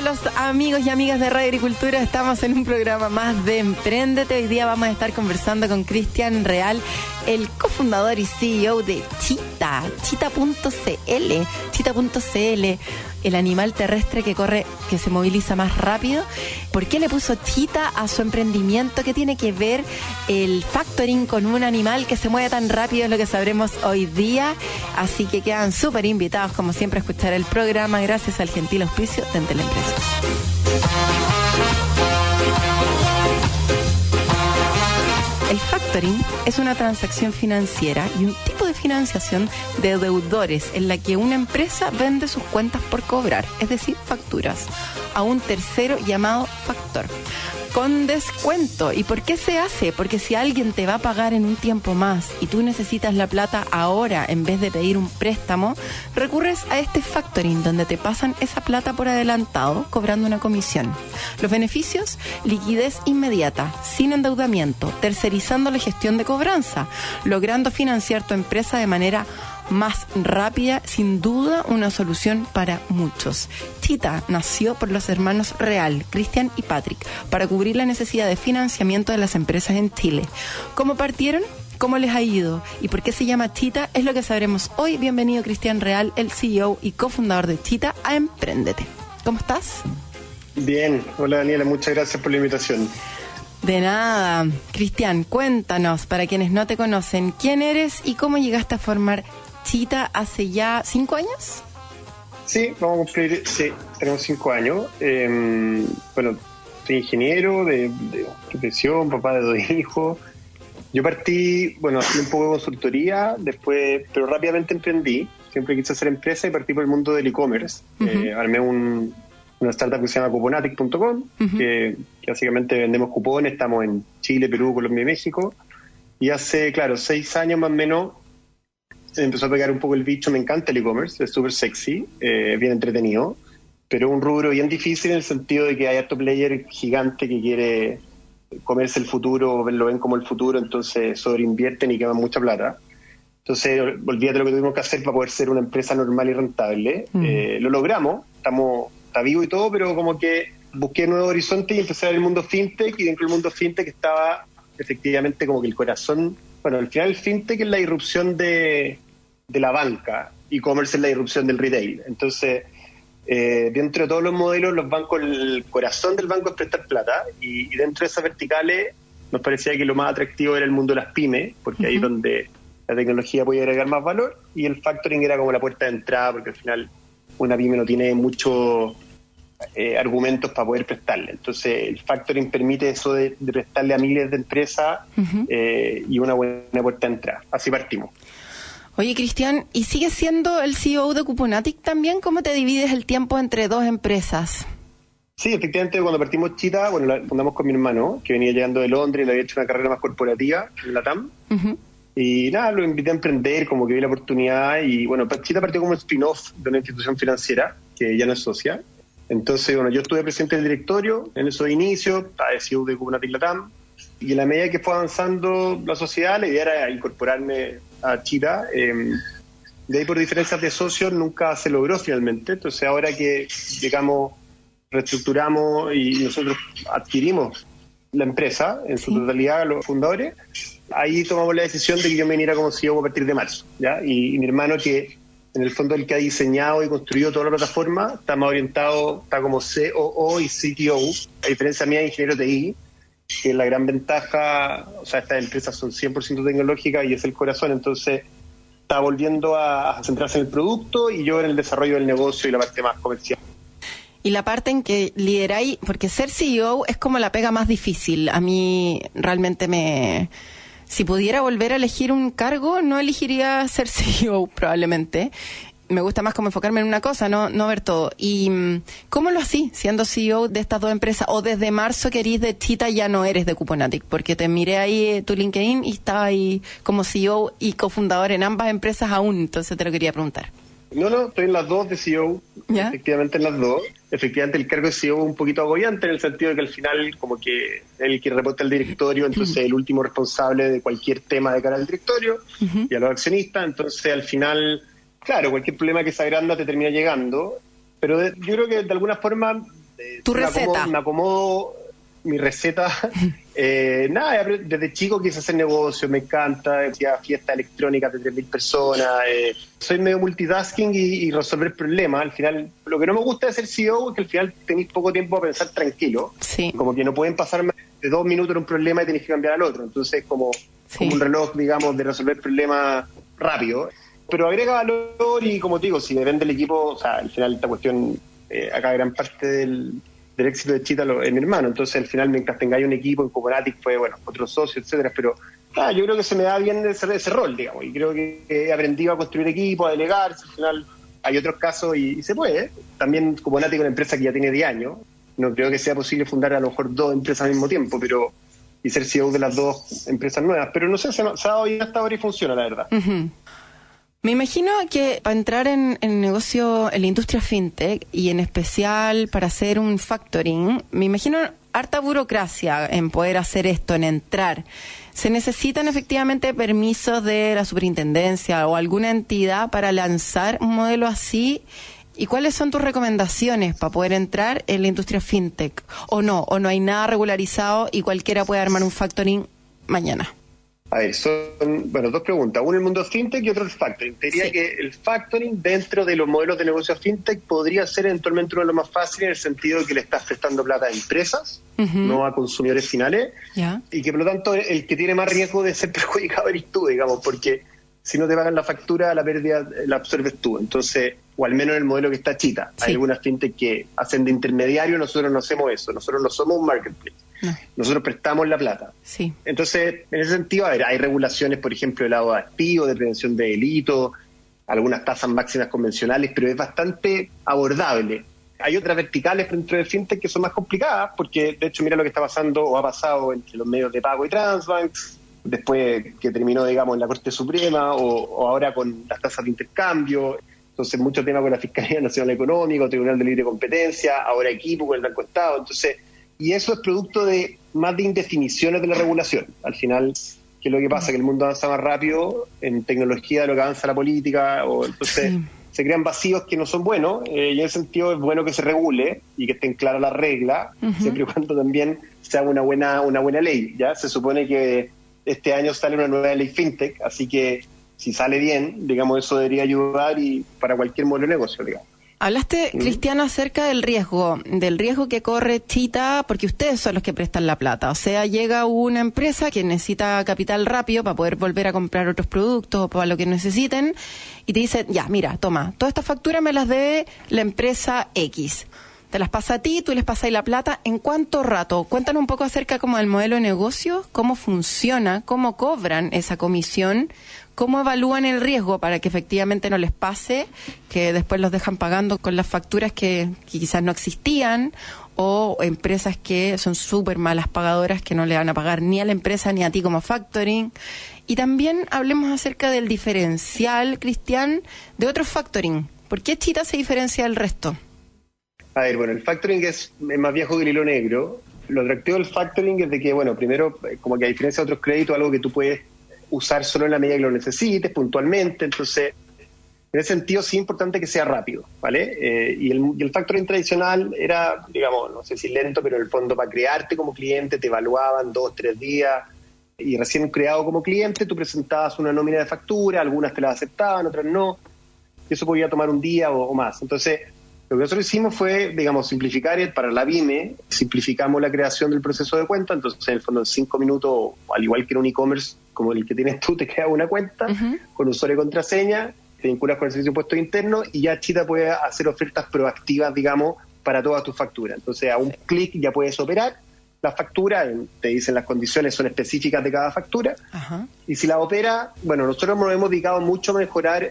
Todos los amigos y amigas de Radio Agricultura. Estamos en un programa más de Emprendete. Hoy día vamos a estar conversando con Cristian Real, el cofundador y CEO de Chita, chita.cl, chita.cl el animal terrestre que corre, que se moviliza más rápido. ¿Por qué le puso chita a su emprendimiento? ¿Qué tiene que ver el factoring con un animal que se mueve tan rápido? Es lo que sabremos hoy día. Así que quedan súper invitados, como siempre, a escuchar el programa gracias al gentil auspicio de Entel El factoring es una transacción financiera y un tipo de financiación de deudores en la que una empresa vende sus cuentas por cobrar, es decir, facturas, a un tercero llamado factor con descuento. ¿Y por qué se hace? Porque si alguien te va a pagar en un tiempo más y tú necesitas la plata ahora en vez de pedir un préstamo, recurres a este factoring donde te pasan esa plata por adelantado cobrando una comisión. Los beneficios, liquidez inmediata, sin endeudamiento, tercerizando la gestión de cobranza, logrando financiar tu empresa de manera más rápida, sin duda una solución para muchos. Chita nació por los hermanos Real, Cristian y Patrick, para cubrir la necesidad de financiamiento de las empresas en Chile. ¿Cómo partieron? ¿Cómo les ha ido? ¿Y por qué se llama Chita? Es lo que sabremos hoy. Bienvenido Cristian Real, el CEO y cofundador de Chita, a Emprendete. ¿Cómo estás? Bien, hola Daniela, muchas gracias por la invitación. De nada. Cristian, cuéntanos, para quienes no te conocen, quién eres y cómo llegaste a formar Hace ya cinco años. Sí, vamos a cumplir, sí, tenemos cinco años. Em, bueno, soy ingeniero de, profesión, papá de dos hijos. Yo partí, bueno, hacía un poco de consultoría, después, pero rápidamente emprendí. Siempre quise hacer empresa y partí por el mundo del e-commerce. Eh, armé un, una startup que se llama cuponatic.com, que, que, básicamente vendemos cupones, estamos en Chile, Perú, Colombia y México. Y hace, claro, seis años más o menos se empezó a pegar un poco el bicho. Me encanta el e-commerce, es súper sexy, eh, bien entretenido, pero un rubro bien difícil en el sentido de que hay alto player gigante que quiere comerse el futuro, lo ven como el futuro, entonces sobreinvierten y queman mucha plata. Entonces, olvídate lo que tuvimos que hacer para poder ser una empresa normal y rentable. Mm. Eh, lo logramos, estamos, está vivo y todo, pero como que busqué nuevos horizontes y empecé a ver el mundo fintech y dentro del mundo fintech estaba efectivamente como que el corazón bueno, al final el fintech es la irrupción de, la banca, e-commerce es la irrupción del retail. Entonces, eh, dentro de todos los modelos, los bancos, el corazón del banco es prestar plata y, dentro de esas verticales nos parecía que lo más atractivo era el mundo de las pymes, porque ahí es donde la tecnología puede agregar más valor y el factoring era como la puerta de entrada, porque al final una pyme no tiene mucho eh, argumentos para poder prestarle. Entonces, el factoring permite eso de, prestarle a miles de empresas eh, y una buena puerta de entrada. Así partimos. Oye, Cristian, ¿y sigues siendo el CEO de Cuponatic también? ¿Cómo te divides el tiempo entre dos empresas? Sí, efectivamente, cuando partimos Chita, bueno, la fundamos con mi hermano, que venía llegando de Londres y le había hecho una carrera más corporativa en la TAM. Y nada, lo invité a emprender, como que vi la oportunidad. Y bueno, Chita partió como spin-off de una institución financiera, que ya no es socia. Entonces, bueno, yo estuve presente del directorio en esos inicios, estaba de de Kubernetes Latam, y en la medida que fue avanzando la sociedad, la idea era incorporarme a Chita. Em, de ahí, por diferencias de socios, nunca se logró finalmente. Entonces, ahora que, digamos, reestructuramos y nosotros adquirimos la empresa en su totalidad, los fundadores, ahí tomamos la decisión de que yo me viniera como CEO a partir de marzo. ¿ya? y mi hermano, que en el fondo el que ha diseñado y construido toda la plataforma, está más orientado, está como COO y CTO, a diferencia mía de ingeniero TI, que la gran ventaja, o sea, estas empresas son 100% tecnológicas y es el corazón, entonces está volviendo a, centrarse en el producto y yo en el desarrollo del negocio y la parte más comercial. Y la parte en que lideráis, porque ser CEO es como la pega más difícil. A mí realmente me, si pudiera volver a elegir un cargo, no elegiría ser CEO probablemente. me gusta más como enfocarme en una cosa, no, no ver todo. ¿Y mm, cómo lo así, siendo CEO de estas dos empresas? ¿O desde marzo que eres de Chita ya no eres de Cuponatic? Porque te miré ahí eh, tu LinkedIn y estaba ahí como CEO y cofundador en ambas empresas aún, entonces te lo quería preguntar. No, no, estoy en las dos de CEO, efectivamente en las dos. Efectivamente el cargo de CEO es un poquito agobiante en el sentido de que al final como que el que reporta al directorio, entonces el último responsable de cualquier tema de cara al directorio y a los accionistas, entonces al final, claro, cualquier problema que se agranda te termina llegando, pero yo creo que de alguna forma... Eh, tu receta. me acomodo mi receta, eh, nada, desde chico quise hacer negocio, me encanta, hacía fiesta electrónica de 3.000 personas, eh, soy medio multitasking y, resolver problemas. Al final, lo que no me gusta de ser CEO es que al final tenéis poco tiempo a pensar tranquilo. Como que no pueden pasar más de dos minutos en un problema y tenéis que cambiar al otro. Entonces, como, como un reloj, digamos, de resolver problemas rápido. Pero agrega valor y, como digo, si depende del equipo, o sea, al final esta cuestión, eh, acá gran parte del del éxito de Chita es mi hermano. Entonces, al final, mientras tengáis un equipo en Coponatic, fue, bueno, otro socio, etcétera, pero ah, yo creo que se me da bien ese, ese rol, digamos, y creo que he aprendido a construir equipo, a delegar, al final hay otros casos y, se puede. También Coponatic es una empresa que ya tiene 10 años, no creo que sea posible fundar a lo mejor dos empresas al mismo tiempo, pero y ser CEO de las dos empresas nuevas, pero no sé, se, ha dado bien hasta ahora y funciona, la verdad. Me imagino que para entrar en el negocio, en la industria fintech y en especial para hacer un factoring, me imagino harta burocracia en poder hacer esto, en entrar. ¿Se necesitan efectivamente permisos de la superintendencia o alguna entidad para lanzar un modelo así? ¿Y cuáles son tus recomendaciones para poder entrar en la industria fintech? ¿O no? ¿O no hay nada regularizado y cualquiera puede armar un factoring mañana? A ver, son, bueno, dos preguntas. Uno el mundo fintech y otro el factoring. Te diría que el factoring dentro de los modelos de negocio fintech podría ser eventualmente uno de los más fáciles en el sentido de que le estás prestando plata a empresas, no a consumidores finales, y que por lo tanto el que tiene más riesgo de ser perjudicado eres tú, digamos, porque si no te pagan la factura, la pérdida la absorbes tú. Entonces, o al menos en el modelo que está chita. Hay algunas fintech que hacen de intermediario, nosotros no hacemos eso, nosotros no somos un marketplace. Nosotros prestamos la plata. Sí. Entonces, en ese sentido, a ver, hay regulaciones, por ejemplo, de lado de activo, de prevención de delitos, algunas tasas máximas convencionales, pero es bastante abordable. Hay otras verticales dentro de fintech que son más complicadas, porque de hecho mira lo que está pasando o ha pasado entre los medios de pago y Transbanks, después que terminó, digamos, en la Corte Suprema o, ahora con las tasas de intercambio. Entonces, mucho tema con la Fiscalía Nacional Económica, Tribunal de Libre Competencia, ahora equipo con el Banco Estado. Entonces, y eso es producto de más de indefiniciones de la regulación. Al final, ¿qué es lo que pasa? Que el mundo avanza más rápido en tecnología de lo que avanza la política, o entonces se crean vacíos que no son buenos, eh, y en ese sentido es bueno que se regule y que estén claras las reglas, siempre y cuando también sea una buena, una buena ley. Ya se supone que este año sale una nueva ley fintech, así que si sale bien, digamos, eso debería ayudar y para cualquier modelo de negocio, digamos. Hablaste, Cristiano, acerca del riesgo, del riesgo que corre Chita, porque ustedes son los que prestan la plata. O sea, llega una empresa que necesita capital rápido para poder volver a comprar otros productos o para lo que necesiten, y te dice, ya, mira, toma, todas estas facturas me las debe la empresa X te las pasa a ti, tú les pasas la plata. ¿En cuánto rato? Cuéntanos un poco acerca como del modelo de negocio, cómo funciona, cómo cobran esa comisión, cómo evalúan el riesgo para que efectivamente no les pase, que después los dejan pagando con las facturas que, quizás no existían o empresas que son súper malas pagadoras que no le van a pagar ni a la empresa ni a ti como factoring. Y también hablemos acerca del diferencial, Cristian, de otro factoring. ¿Por qué Chita se diferencia del resto? A ver, bueno, el factoring es, más viejo que el hilo negro. Lo atractivo del factoring es de que, bueno, primero, eh, como que a diferencia de otros créditos, algo que tú puedes usar solo en la medida que lo necesites, puntualmente. Entonces, en ese sentido, sí es importante que sea rápido, ¿vale? Eh, y, el, y, el, tradicional era, digamos, no sé si lento, pero en el fondo para crearte como cliente te evaluaban dos, tres días. Y recién creado como cliente, tú presentabas una nómina de factura, algunas te las aceptaban, otras no. Eso podía tomar un día o, o más. Entonces, lo que nosotros hicimos fue, digamos, simplificar para la BIME, simplificamos la creación del proceso de cuenta, entonces en el fondo en cinco minutos, al igual que en un e-commerce como el que tienes tú, te creas una cuenta con usuario y contraseña, te vinculas con el servicio de impuestos internos y ya Chita puede hacer ofertas proactivas, digamos, para todas tus facturas. Entonces a un clic ya puedes operar la factura, te dicen las condiciones son específicas de cada factura, y si la opera, bueno, nosotros nos hemos dedicado mucho a mejorar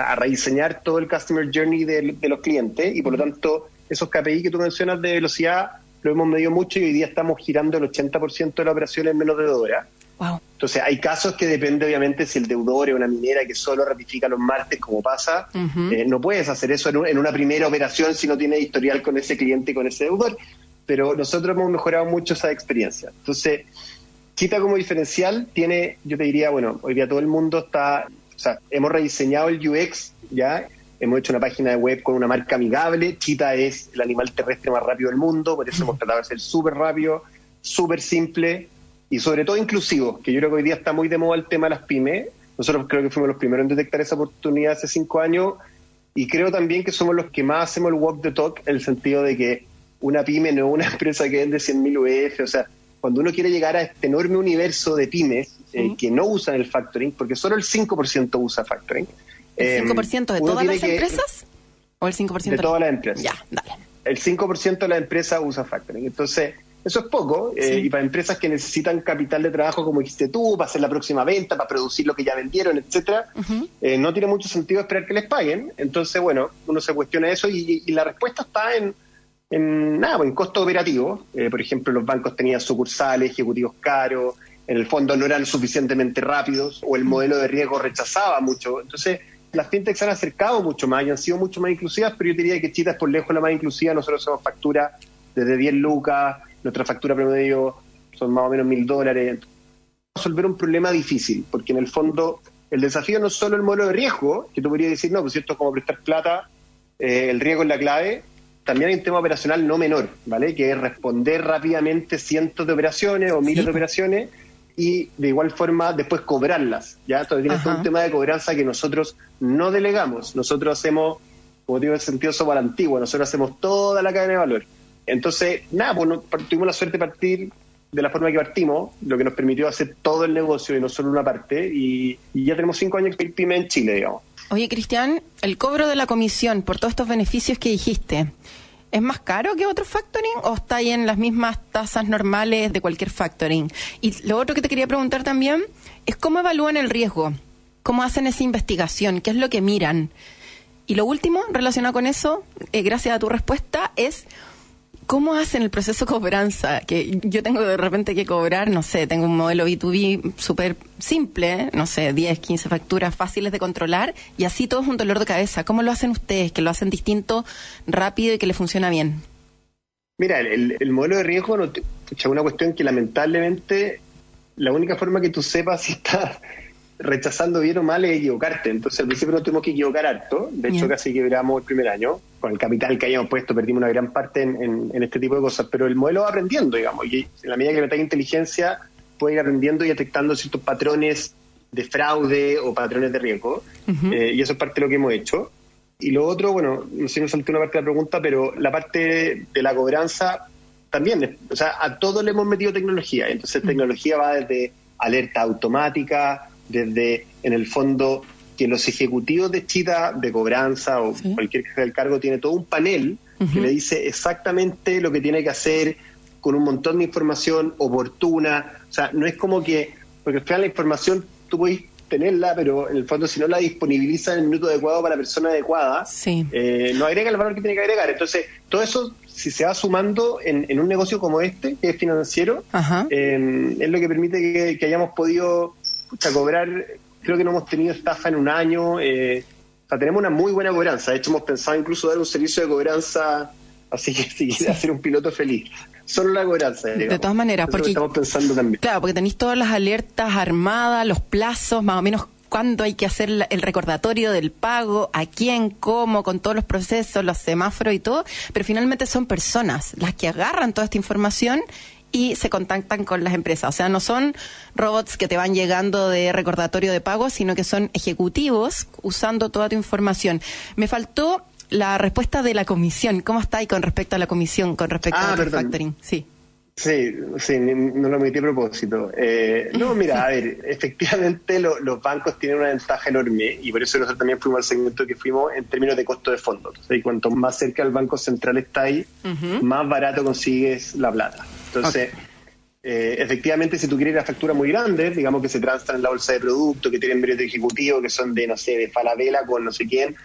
a rediseñar todo el customer journey de, de, los clientes y por lo tanto esos KPI que tú mencionas de velocidad lo hemos medido mucho y hoy día estamos girando el 80% de la operación en menos de dos horas. Entonces, hay casos que depende, obviamente, si el deudor es una minera que solo ratifica los martes, como pasa. Eh, no puedes hacer eso en, una primera operación si no tienes historial con ese cliente y con ese deudor. Pero nosotros hemos mejorado mucho esa experiencia. Entonces, Chita como diferencial tiene, yo te diría, bueno, hoy día todo el mundo está, o sea, hemos rediseñado el UX, ya, hemos hecho una página de web con una marca amigable. Chita es el animal terrestre más rápido del mundo, por eso hemos tratado de ser súper rápido, súper simple y sobre todo inclusivo, que yo creo que hoy día está muy de moda el tema de las pymes. Nosotros creo que fuimos los primeros en detectar esa oportunidad hace cinco años y creo también que somos los que más hacemos el walk the talk en el sentido de que una pyme no es una empresa que vende 100.000 UF, o sea, cuando uno quiere llegar a este enorme universo de pymes eh, que no usan el factoring, porque solo el 5% usa factoring. ¿El 5% de eh, todas las empresas? ¿O el 5% de todas las empresas? Ya, dale. El 5% de las empresas usa factoring. Entonces, eso es poco, eh, y para empresas que necesitan capital de trabajo, como dijiste tú, para hacer la próxima venta, para producir lo que ya vendieron, etcétera, eh, no tiene mucho sentido esperar que les paguen. Entonces, bueno, uno se cuestiona eso y, la respuesta está en, en nada, en costo operativo. Eh, por ejemplo, los bancos tenían sucursales, ejecutivos caros, en el fondo no eran suficientemente rápidos, o el modelo de riesgo rechazaba mucho. Entonces, las fintechs se han acercado mucho más y han sido mucho más inclusivas, pero yo diría que Chita es por lejos la más inclusiva. Nosotros hacemos factura desde 10 lucas nuestra factura promedio son más o menos mil dólares. Resolver un problema difícil, porque en el fondo el desafío no es solo el modelo de riesgo, que tú podrías decir, no, pues es como prestar plata, eh, el riesgo es la clave, también hay un tema operacional no menor, ¿vale? Que es responder rápidamente cientos de operaciones o miles de operaciones y de igual forma después cobrarlas, ¿ya? Todavía es un tema de cobranza que nosotros no delegamos, nosotros hacemos, como digo, en sentido somos la antigua, nosotros hacemos toda la cadena de valor. Entonces, nada, pues tuvimos la suerte de partir de la forma que partimos, lo que nos permitió hacer todo el negocio y no solo una parte, y, ya tenemos cinco años de PYME en Chile, digamos. Oye, Cristian, el cobro de la comisión por todos estos beneficios que dijiste, ¿es más caro que otro factoring o está ahí en las mismas tasas normales de cualquier factoring? Y lo otro que te quería preguntar también es cómo evalúan el riesgo, cómo hacen esa investigación, qué es lo que miran. Y lo último, relacionado con eso, eh, gracias a tu respuesta, es ¿Cómo hacen el proceso de cobranza? Que yo tengo de repente que cobrar, no sé, tengo un modelo B2B súper simple, no sé, 10, 15 facturas fáciles de controlar y así todo es un dolor de cabeza. ¿Cómo lo hacen ustedes? Que lo hacen distinto, rápido y que le funciona bien. Mira, el, modelo de riesgo no es una cuestión que lamentablemente la única forma que tú sepas si estás rechazando bien o mal es equivocarte. Entonces al principio no tuvimos que equivocar harto. De hecho, casi quebramos el primer año. Con el capital que hayamos puesto, perdimos una gran parte en, este tipo de cosas. Pero el modelo va aprendiendo, digamos. Y en la medida que le metáis inteligencia, puede ir aprendiendo y detectando ciertos patrones de fraude o patrones de riesgo. Eh, y eso es parte de lo que hemos hecho. Y lo otro, bueno, no sé si me salté una parte de la pregunta, pero la parte de la cobranza también. O sea, a todo le hemos metido tecnología. Entonces, tecnología va desde alerta automática, desde, en el fondo, que los ejecutivos de Chita, de cobranza o cualquier jefe del cargo, tiene todo un panel que le dice exactamente lo que tiene que hacer con un montón de información oportuna. O sea, no es como que, porque al final la información tú puedes tenerla, pero en el fondo si no la disponibiliza en el minuto adecuado para la persona adecuada, eh, no agrega el valor que tiene que agregar. Entonces, todo eso, si se va sumando en, un negocio como este, que es financiero, eh, es lo que permite que hayamos podido cobrar, creo que no hemos tenido estafa en un año. Eh, o sea, tenemos una muy buena cobranza. De hecho, hemos pensado incluso dar un servicio de cobranza, así que si quieres hacer un piloto feliz. Solo la cobranza. De todas maneras, porque. Estamos pensando también. Claro, porque tenéis todas las alertas armadas, los plazos, más o menos cuándo hay que hacer el recordatorio del pago, a quién, cómo, con todos los procesos, los semáforos y todo, pero finalmente son personas las que agarran toda esta información y se contactan con las empresas. O sea, no son robots que te van llegando de recordatorio de pago, sino que son ejecutivos usando toda tu información. Me faltó la respuesta de la comisión. ¿Cómo está ahí con respecto a la comisión, con respecto ah, al factoring? Sí. Sí, sí, no lo metí a propósito. Eh, no, mira, a ver, efectivamente los bancos tienen una ventaja enorme y por eso nosotros también fuimos al segmento que fuimos en términos de costo de fondos. y cuanto más cerca el Banco Central está ahí, más barato consigues la plata. Entonces, eh, efectivamente, si tú quieres la factura muy grande, digamos que se transan en la bolsa de productos, que tienen de ejecutivo, que son de, no sé, de Falabella con no sé quién,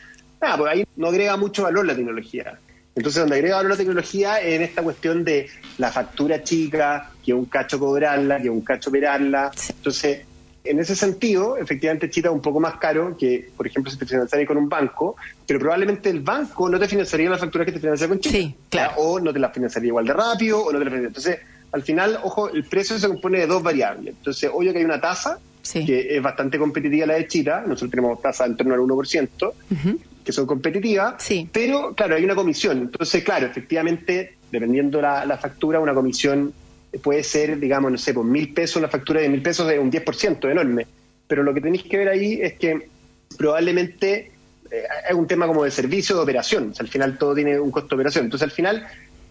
nada, pues ahí no agrega mucho valor la tecnología. Entonces, donde agrega valor la tecnología es en esta cuestión de la factura chica, que un cacho cobrarla, que un cacho operarla. Entonces, en ese sentido, efectivamente, Chita es un poco más caro que, por ejemplo, si te financiaras con un banco, pero probablemente el banco no te financiaría la factura que te financia con Chita. Sí, claro. O no te la financiaría igual de rápido, o no te la financiaría. Entonces, al final, ojo, el precio se compone de dos variables. Entonces, obvio que hay una tasa, que es bastante competitiva la de Chita, nosotros tenemos tasa en torno al 1%, que son competitivas, pero claro, hay una comisión. Entonces, claro, efectivamente, dependiendo la, la factura, una comisión puede ser, digamos, no sé, por mil pesos, una factura de mil pesos de un 10%, enorme. Pero lo que tenéis que ver ahí es que probablemente eh, es un tema como de servicio, de operación. al final todo tiene un costo de operación. Entonces, al final,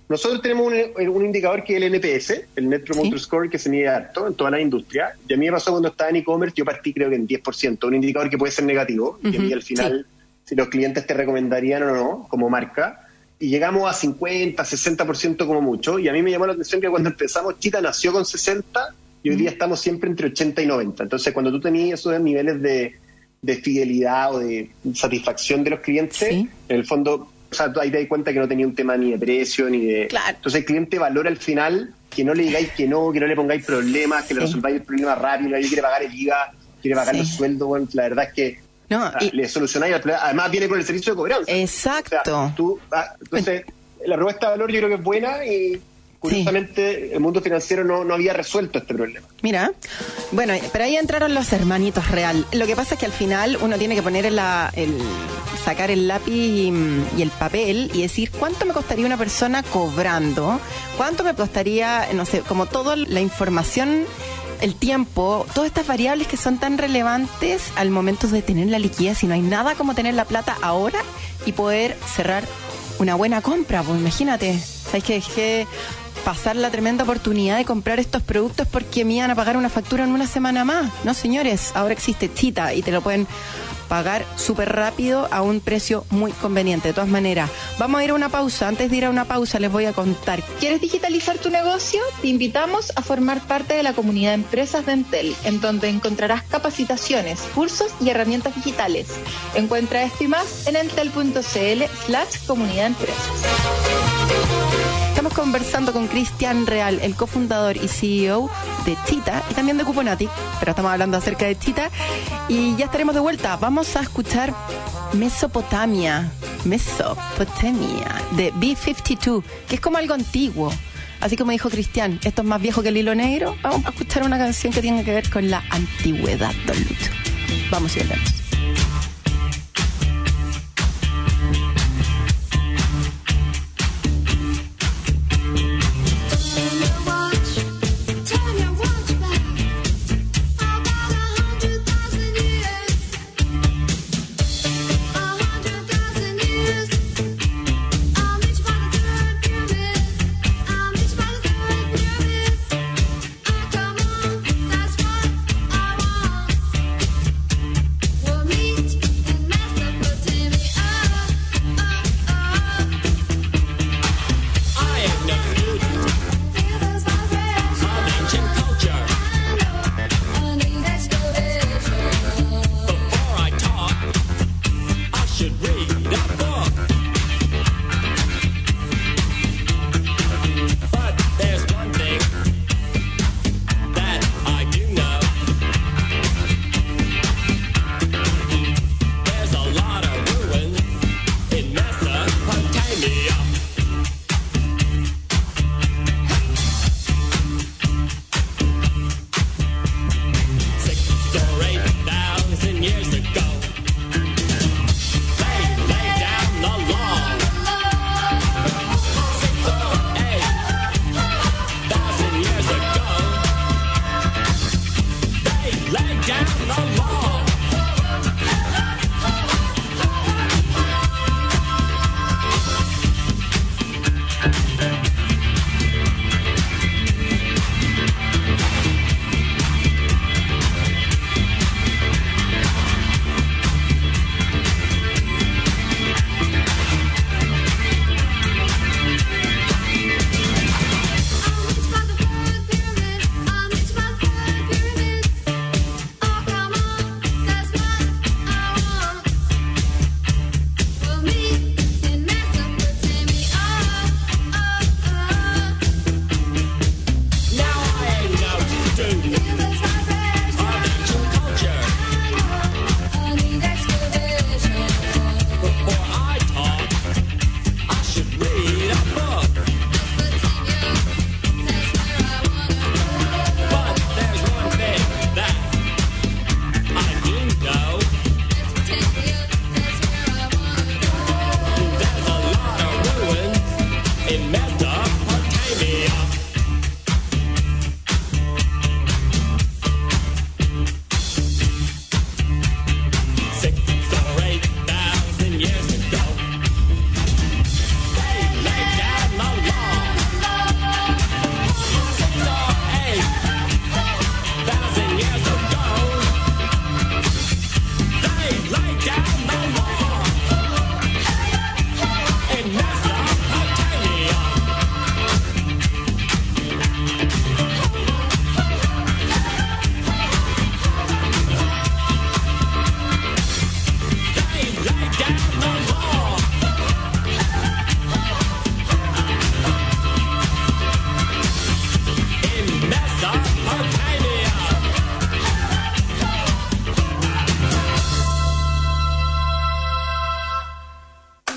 nosotros tenemos un, indicador que es el NPS, el Net Promoter Score, que se mide harto en toda la industria. Y a mí me pasó cuando estaba en e-commerce, yo partí creo que en 10%, un indicador que puede ser negativo, y a mí al final, si los clientes te recomendarían o no, como marca, y llegamos a 50, 60% como mucho. Y a mí me llamó la atención que cuando empezamos, Chita nació con 60 y hoy día estamos siempre entre 80 y 90. Entonces, cuando tú tenías esos niveles de, de fidelidad o de satisfacción de los clientes, en el fondo, o sea, ahí te das cuenta que no tenía un tema ni de precio ni de. Entonces, el cliente valora al final que no le digáis que no, que no le pongáis problemas, que le resolváis el problema rápido, que quiere pagar el IVA, quiere pagar los sueldos. Bueno, la verdad es que no, y, le solucionáis Además, viene con el servicio de cobranza. Exacto. tú, ah, entonces, la propuesta de valor yo creo que es buena y curiosamente el mundo financiero no, no había resuelto este problema. Mira, bueno, pero ahí entraron los hermanitos real. Lo que pasa es que al final uno tiene que poner la, el, sacar el lápiz y, y, el papel y decir cuánto me costaría una persona cobrando, cuánto me costaría, no sé, como toda la información el tiempo, todas estas variables que son tan relevantes al momento de tener la liquidez, y no hay nada como tener la plata ahora y poder cerrar una buena compra, pues imagínate, sabes que dejé pasar la tremenda oportunidad de comprar estos productos porque me iban a pagar una factura en una semana más. No, señores, ahora existe Chita y te lo pueden pagar súper rápido a un precio muy conveniente. De todas maneras, vamos a ir a una pausa. Antes de ir a una pausa, les voy a contar. ¿Quieres digitalizar tu negocio? Te invitamos a formar parte de la comunidad de empresas de Entel, en donde encontrarás capacitaciones, cursos y herramientas digitales. Encuentra esto y más en entel.cl slash comunidad empresas. Estamos conversando con Cristian Real, el cofundador y CEO de Chita y también de Cuponatic, pero estamos hablando acerca de Chita y ya estaremos de vuelta. Vamos a escuchar Mesopotamia, Mesopotamia de B52, que es como algo antiguo. Así como dijo Cristian, esto es más viejo que el hilo negro. Vamos a escuchar una canción que tiene que ver con la antigüedad, Don Lucho. Vamos y volvemos.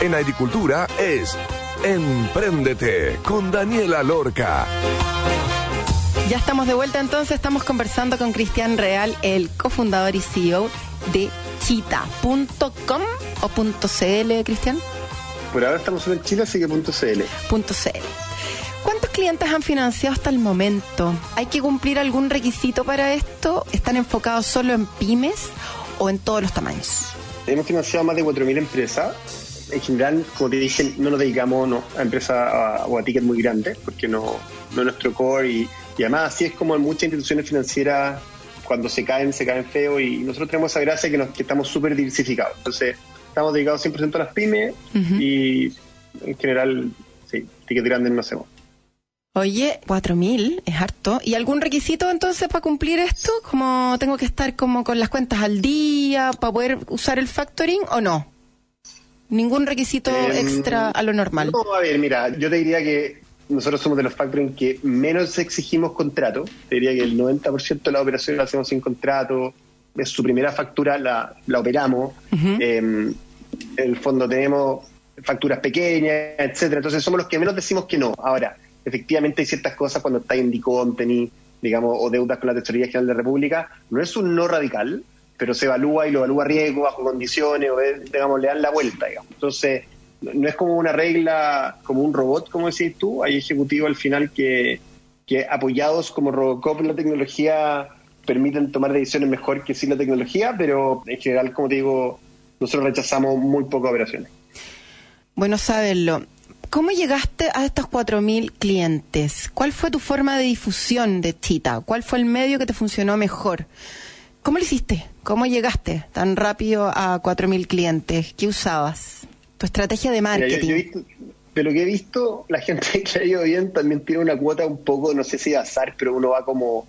En agricultura es Empréndete con Daniela Lorca. Ya estamos de vuelta entonces, estamos conversando con Cristian Real, el cofundador y CEO de chita.com o .cl, Cristian. Por ahora estamos en Chile, así que .cl. .cl. ¿Cuántos clientes han financiado hasta el momento? ¿Hay que cumplir algún requisito para esto? ¿Están enfocados solo en pymes o en todos los tamaños? Hemos financiado más de 4.000 empresas. En general, como te dije, no nos dedicamos no, a empresas a- o a tickets muy grandes, porque no, no es nuestro core. Y, y además, así es como en muchas instituciones financieras, cuando se caen, se caen feo. Y nosotros tenemos esa gracia que, nos, que estamos súper diversificados. Entonces, estamos dedicados 100% a las pymes y en general, sí, tickets grandes no hacemos. Oye, 4.000 es harto. ¿Y algún requisito entonces para cumplir esto? ¿Como tengo que estar como con las cuentas al día para poder usar el factoring o no? Ningún requisito Em, extra a lo normal. No, a ver, mira, yo te diría que nosotros somos de los factoring que menos exigimos contrato. Te diría que el 90% de la operación la hacemos sin contrato. Es su primera factura, la, la operamos. Eh, en el fondo tenemos facturas pequeñas, etcétera. Entonces somos los que menos decimos que no. Ahora, efectivamente hay ciertas cosas cuando está en tení, digamos, o deudas con la Tesorería General de la República. No es un no radical, pero se evalúa y lo evalúa riesgo, bajo condiciones, o eh, digamos, le dan la vuelta, digamos. Entonces, no es como una regla, como un robot, como decís tú, hay ejecutivos al final que, que apoyados como Robocop en la tecnología permiten tomar decisiones mejor que sin la tecnología, pero en general, como te digo, nosotros rechazamos muy pocas operaciones. Bueno saberlo. ¿Cómo llegaste a estos 4.000 clientes? ¿Cuál fue tu forma de difusión de Chita? ¿Cuál fue el medio que te funcionó mejor? ¿Cómo lo hiciste? ¿Cómo llegaste tan rápido a 4.000 clientes? ¿Qué usabas? Tu estrategia de Mira, yo- marketing. yo visto- de lo que he visto, la gente que ha ido bien también tiene una cuota un poco, no sé si de azar, pero uno va como.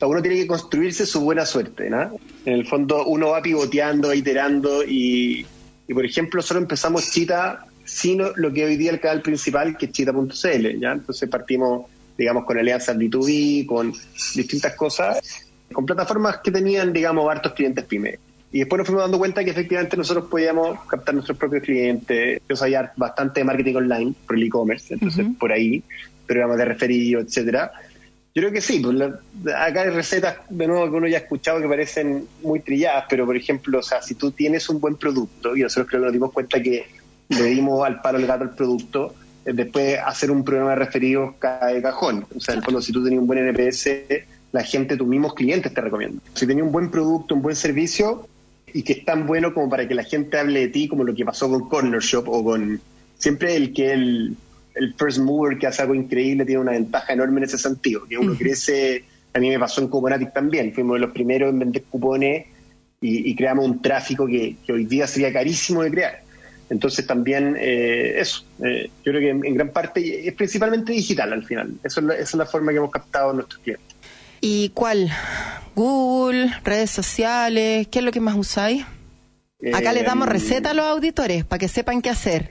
Uno tiene que construirse su buena suerte, ¿no? En el fondo, uno va pivoteando, iterando y, y por ejemplo, solo empezamos Chita sin lo que hoy día el canal principal, que es chita.cl, ¿ya? Entonces partimos, digamos, con alianzas B2B, con distintas cosas, con plataformas que tenían, digamos, hartos clientes pyme. Y después nos fuimos dando cuenta que efectivamente nosotros podíamos captar nuestros propios clientes. Yo sabía bastante de marketing online por el e-commerce, entonces por ahí, programas de referido, etcétera. Yo creo que sí, pues la- acá hay recetas de nuevo que uno ya ha escuchado que parecen muy trilladas, pero por ejemplo, o sea, si tú tienes un buen producto, y nosotros creo que nos dimos cuenta que le dimos al palo el gato al producto, eh, después hacer un programa de referidos cae de cajón. O sea, en el fondo, si tú tenías un buen NPS, la gente, tus mismos clientes te recomiendan. Si tenías un buen producto, un buen servicio, y que es tan bueno como para que la gente hable de ti, como lo que pasó con Corner Shop o con. Siempre el que el, el first mover que hace algo increíble tiene una ventaja enorme en ese sentido, que uno crece. A mí me pasó en Cuponatic también, fuimos de los primeros en vender cupones y, y creamos un tráfico que, que hoy día sería carísimo de crear. Entonces también eh, eso, eh, yo creo que en, en gran parte es principalmente digital al final, eso es la, esa es la forma que hemos captado a nuestros clientes. ¿Y cuál? Google, redes sociales, ¿qué es lo que más usáis? Acá Eh, les damos receta a los auditores para que sepan qué hacer.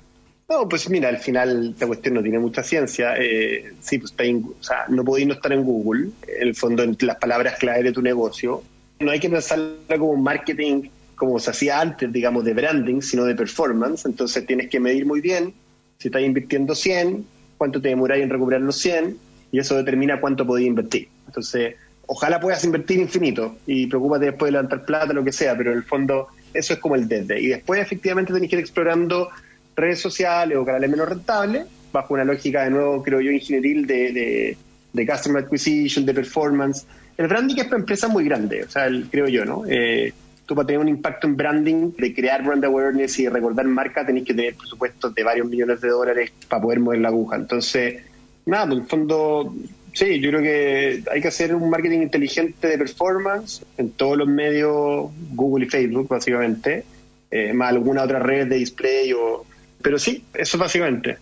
No, pues mira, al final esta cuestión no tiene mucha ciencia. Eh, sí, pues está en- o sea, no podéis no estar en Google, en el fondo, en las palabras clave de tu negocio. No hay que pensarla como un marketing como se hacía antes, digamos, de branding, sino de performance. Entonces tienes que medir muy bien si estás invirtiendo 100, cuánto te demoráis en recuperar los 100, y eso determina cuánto podéis invertir. Entonces, ojalá puedas invertir infinito y preocúpate después de levantar plata, lo que sea, pero en el fondo eso es como el desde. Y después efectivamente tenés que ir explorando redes sociales o canales menos rentables, bajo una lógica de nuevo, creo yo, ingenieril de, de, customer acquisition, de performance. El branding es para empresas muy grandes, o sea, el- creo yo, ¿no? Eh, tú para tener un impacto en branding, de crear brand awareness y recordar marca, tenés que tener presupuestos de varios millones de dólares para poder mover la aguja. Entonces, nada, en el fondo Sí, yo creo que hay que hacer un marketing inteligente de performance en todos los medios, Google y Facebook, básicamente, eh, más alguna otra red de display. O... Pero sí, eso básicamente.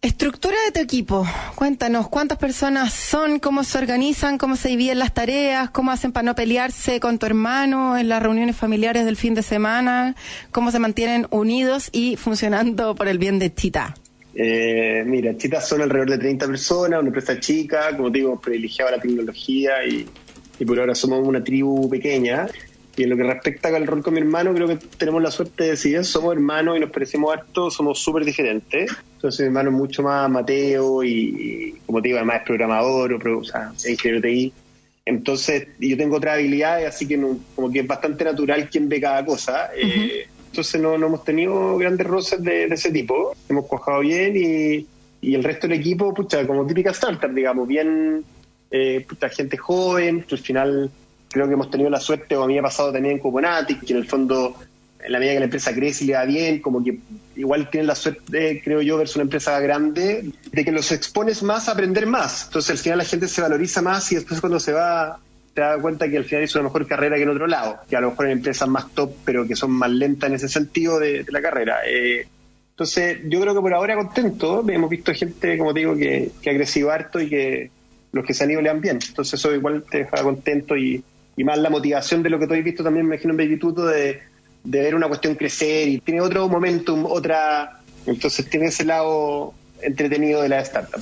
Estructura de tu equipo. Cuéntanos cuántas personas son, cómo se organizan, cómo se dividen las tareas, cómo hacen para no pelearse con tu hermano en las reuniones familiares del fin de semana, cómo se mantienen unidos y funcionando por el bien de Chita. Eh, mira, Chita son alrededor de 30 personas, una empresa chica, como te digo, privilegiaba la tecnología y, y por ahora somos una tribu pequeña. Y en lo que respecta al rol con mi hermano, creo que tenemos la suerte de decir, somos hermanos y nos parecemos harto, somos súper diferentes. Entonces mi hermano es mucho más Mateo y, como te digo, además es programador o, o sea, es ingeniero TI. Entonces, yo tengo otra habilidad, así que como que es bastante natural quien ve cada cosa. Eh, entonces no, no, hemos tenido grandes roces de, ese tipo. Hemos cuajado bien y, y, el resto del equipo, pucha, como típica startup, digamos, bien, eh, pucha, gente joven, al final creo que hemos tenido la suerte, o a mí me ha pasado también con Coponatic, que en el fondo, en la medida que la empresa crece y le va bien, como que igual tienen la suerte, creo yo, versus una empresa grande, de que los expones más a aprender más. Entonces al final la gente se valoriza más y después cuando se va te das cuenta que al final hizo una mejor carrera que en otro lado, que a lo mejor en empresas más top, pero que son más lentas en ese sentido de, la carrera. Eh, entonces, yo creo que por ahora contento. Hemos visto gente, como te digo, que, que ha crecido harto y que los que se han ido le han bien. Entonces, eso igual te deja contento y, y más la motivación de lo que tú has visto también, me imagino, en Baby de, de ver una cuestión crecer y tiene otro momentum, otra. Entonces tiene ese lado entretenido de la startup.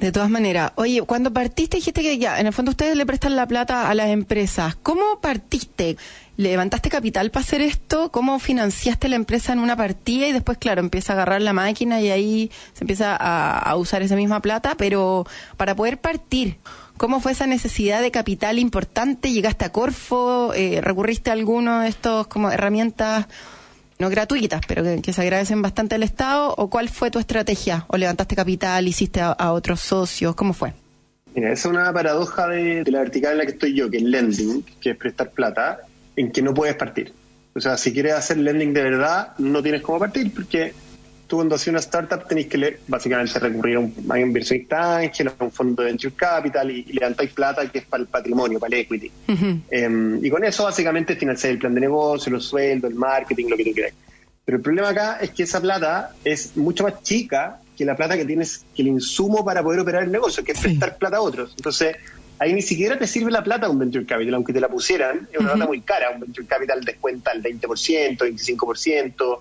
De todas maneras, oye, cuando partiste dijiste que ya, en el fondo ustedes le prestan la plata a las empresas. ¿Cómo partiste? ¿Levantaste capital para hacer esto? ¿Cómo financiaste la empresa en una partida y después, claro, empieza a agarrar la máquina y ahí se empieza a, a usar esa misma plata? Pero para poder partir, ¿Cómo fue esa necesidad de capital importante? ¿Llegaste a Corfo? Eh, ¿Recurriste a alguno de estos como herramientas no gratuitas, pero que, se agradecen bastante al Estado? ¿O cuál fue tu estrategia? ¿O levantaste capital, hiciste a, otros socios? ¿Cómo fue? Mira, esa es una paradoja de, de, la vertical en la que estoy yo, que es lending, que es prestar plata, en que no puedes partir. O sea, si quieres hacer lending de verdad, no tienes cómo partir, porque tú cuando haces una startup tenéis que básicamente recurrir a, un, a una inversión intangible, a un fondo de venture capital y, levantáis plata que es para el patrimonio, para el equity. Em, y con eso básicamente financiáis el plan de negocio, los sueldos, el marketing, lo que tú quieras. Pero el problema acá es que esa plata es mucho más chica que la plata que tienes, que el insumo para poder operar el negocio, que es prestar plata a otros. Entonces, ahí ni siquiera te sirve la plata un venture capital, aunque te la pusieran, es una plata muy cara. Un venture capital descuenta el 20%, 25%,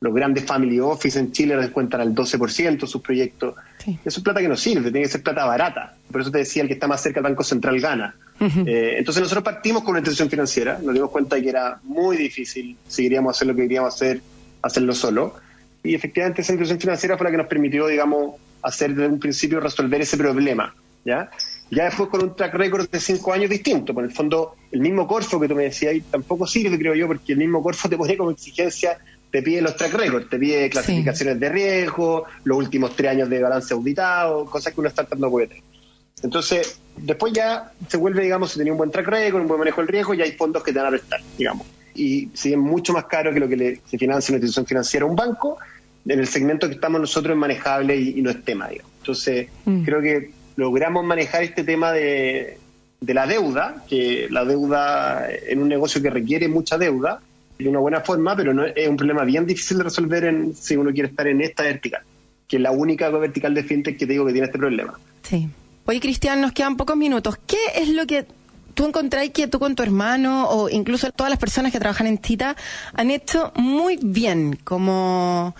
los grandes family office en Chile descuentan al 12% sus proyectos. Eso es plata que no sirve, tiene que ser plata barata. Por eso te decía, el que está más cerca del Banco Central gana. Eh, entonces nosotros partimos con una intención financiera, nos dimos cuenta de que era muy difícil si queríamos hacer lo que queríamos hacer, hacerlo solo. Y efectivamente esa intención financiera fue la que nos permitió, digamos, hacer desde un principio resolver ese problema. ¿ya? Ya después con un track record de cinco años distinto. Por el fondo, el mismo Corfo que tú me decías, tampoco sirve, creo yo, porque el mismo Corfo te pone como exigencia te pide los track records, te pide clasificaciones de riesgo, los últimos tres años de balance auditado, cosas que una startup no puede tener. Entonces, después ya se vuelve, digamos, si tenía un buen track record, un buen manejo del riesgo, ya hay fondos que te van a prestar, digamos. Y si es mucho más caro que lo que le, se financia una institución financiera a un banco, en el segmento que estamos nosotros es manejable y, no es tema, digamos. Entonces, mm. creo que logramos manejar este tema de, de la deuda, que la deuda en un negocio que requiere mucha deuda, de una buena forma, pero no, es un problema bien difícil de resolver en, si uno quiere estar en esta vertical, que es la única vertical de fintech que te digo que tiene este problema. Sí. Oye, Cristian, nos quedan pocos minutos. ¿Qué es lo que tú encontráis que tú con tu hermano o incluso todas las personas que trabajan en Tita han hecho muy bien como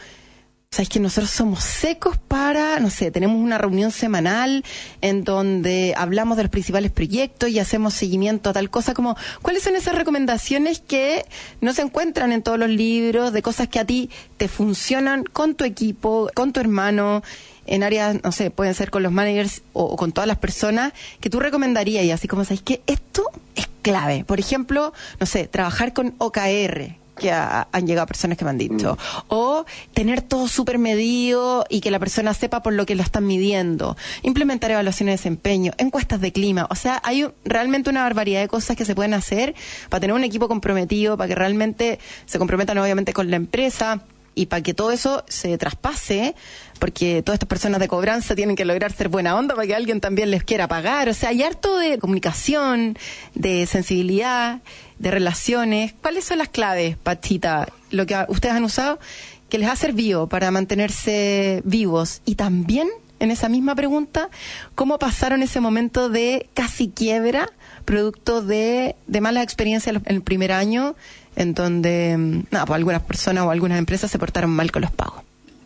Sabes que nosotros somos secos para, no sé, tenemos una reunión semanal en donde hablamos de los principales proyectos y hacemos seguimiento a tal cosa como, ¿cuáles son esas recomendaciones que no se encuentran en todos los libros de cosas que a ti te funcionan con tu equipo, con tu hermano, en áreas, no sé, pueden ser con los managers o, con todas las personas que tú recomendarías y así como sabes que esto es clave. Por ejemplo, no sé, trabajar con OKR, que han llegado personas que me han dicho. Mm. O tener todo súper medido y que la persona sepa por lo que lo están midiendo. Implementar evaluaciones de desempeño, encuestas de clima. O sea, hay realmente una barbaridad de cosas que se pueden hacer para tener un equipo comprometido, para que realmente se comprometan obviamente con la empresa Y para que todo eso se traspase, porque todas estas personas de cobranza tienen que lograr ser buena onda para que alguien también les quiera pagar. O sea, hay harto de comunicación, de sensibilidad, de relaciones. ¿Cuáles son las claves, Pachita, lo que ustedes han usado, que les ha servido para mantenerse vivos? Y también, en esa misma pregunta, ¿cómo pasaron ese momento de casi quiebra, producto de, de malas experiencias en el primer año? en donde mm, nada, pues algunas personas o algunas empresas se portaron mal con los pagos.